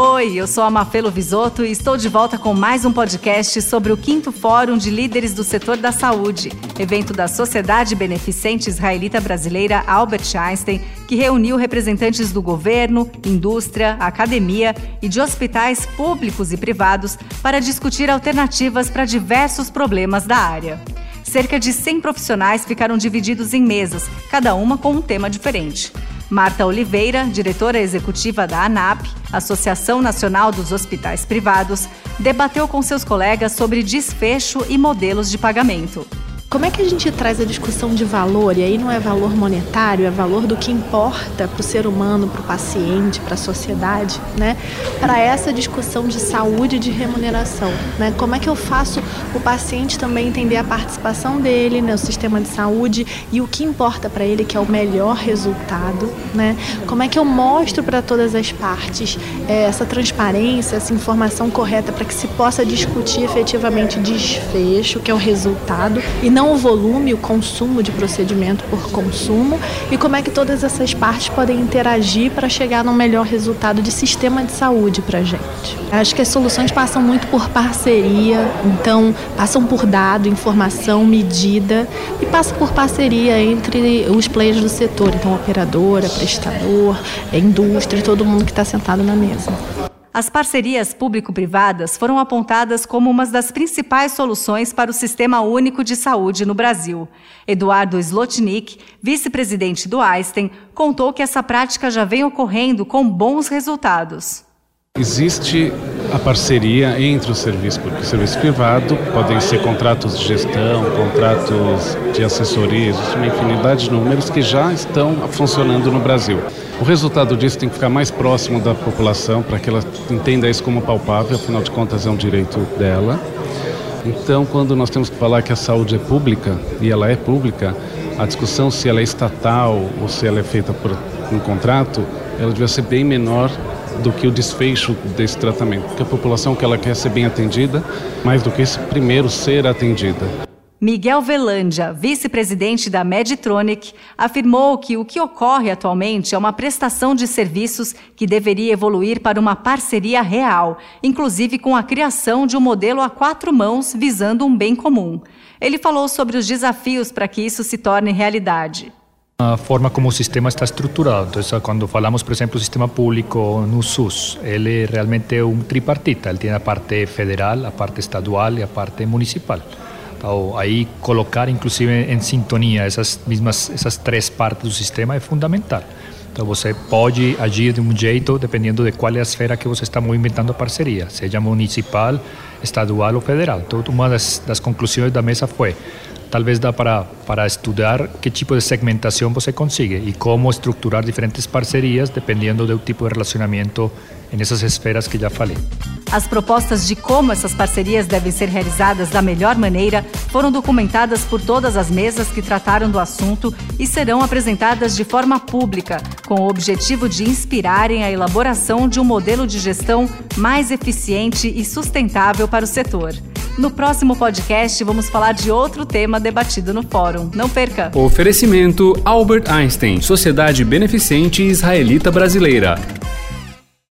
Oi, eu sou a Mafelo Visoto e estou de volta com mais um podcast sobre o quinto Fórum de Líderes do Setor da Saúde, evento da Sociedade Beneficente Israelita Brasileira Albert Einstein, que reuniu representantes do governo, indústria, academia e de hospitais públicos e privados para discutir alternativas para diversos problemas da área. Cerca de 100 profissionais ficaram divididos em mesas, cada uma com um tema diferente. Marta Oliveira, diretora executiva da ANAP, Associação Nacional dos Hospitais Privados, debateu com seus colegas sobre desfecho e modelos de pagamento. Como é que a gente traz a discussão de valor, e aí não é valor monetário, é valor do que importa para o ser humano, para o paciente, para a sociedade, né? Para essa discussão de saúde e de remuneração, né? Como é que eu faço o paciente também entender a participação dele no sistema de saúde e o que importa para ele, que é o melhor resultado, né? Como é que eu mostro para todas as partes é, essa transparência, essa informação correta para que se possa discutir efetivamente desfecho, que é o resultado, e não o volume, o consumo de procedimento por consumo e como é que todas essas partes podem interagir para chegar num melhor resultado de sistema de saúde para a gente. Acho que as soluções passam muito por parceria, então passam por dado, informação, medida e passam por parceria entre os players do setor, então operadora, prestador, indústria, todo mundo que está sentado na mesa. As parcerias público-privadas foram apontadas como uma das principais soluções para o Sistema Único de Saúde no Brasil. Eduardo Slotnick, vice-presidente do Einstein, contou que essa prática já vem ocorrendo com bons resultados. Existe a parceria entre o serviço público e o serviço privado, podem ser contratos de gestão, contratos de assessoria, existe uma infinidade de números que já estão funcionando no Brasil. O resultado disso tem que ficar mais próximo da população para que ela entenda isso como palpável, afinal de contas é um direito dela. Então, quando nós temos que falar que a saúde é pública, e ela é pública, a discussão se ela é estatal ou se ela é feita por um contrato, ela devia ser bem menor do que o desfecho desse tratamento, porque a população que ela quer ser bem atendida, mais do que esse primeiro ser atendida. Miguel Velândia, vice-presidente da Meditronic, afirmou que o que ocorre atualmente é uma prestação de serviços que deveria evoluir para uma parceria real, inclusive com a criação de um modelo a quatro mãos visando um bem comum. Ele falou sobre os desafios para que isso se torne realidade. Forma como o sistema está estruturado. Então, quando falamos, por exemplo, sistema público no SUS, ele realmente é um tripartita. Ele tem a parte federal, a parte estadual e a parte municipal. Então, aí colocar inclusive em sintonia essas mesmas essas três partes do sistema é fundamental. Então você pode agir de um jeito dependendo de qual é a esfera que você está movimentando a parceria, seja municipal, estadual ou federal. Então uma das, das conclusões da mesa foi talvez dá para, para estudar que tipo de segmentação você consegue e como estruturar diferentes parcerias dependendo do tipo de relacionamento nessas esferas que já falei. As propostas de como essas parcerias devem ser realizadas da melhor maneira foram documentadas por todas as mesas que trataram do assunto e serão apresentadas de forma pública, com o objetivo de inspirarem a elaboração de um modelo de gestão mais eficiente e sustentável para o setor. No próximo podcast, vamos falar de outro tema debatido no fórum. Não perca! Oferecimento Albert Einstein, Sociedade Beneficente Israelita Brasileira.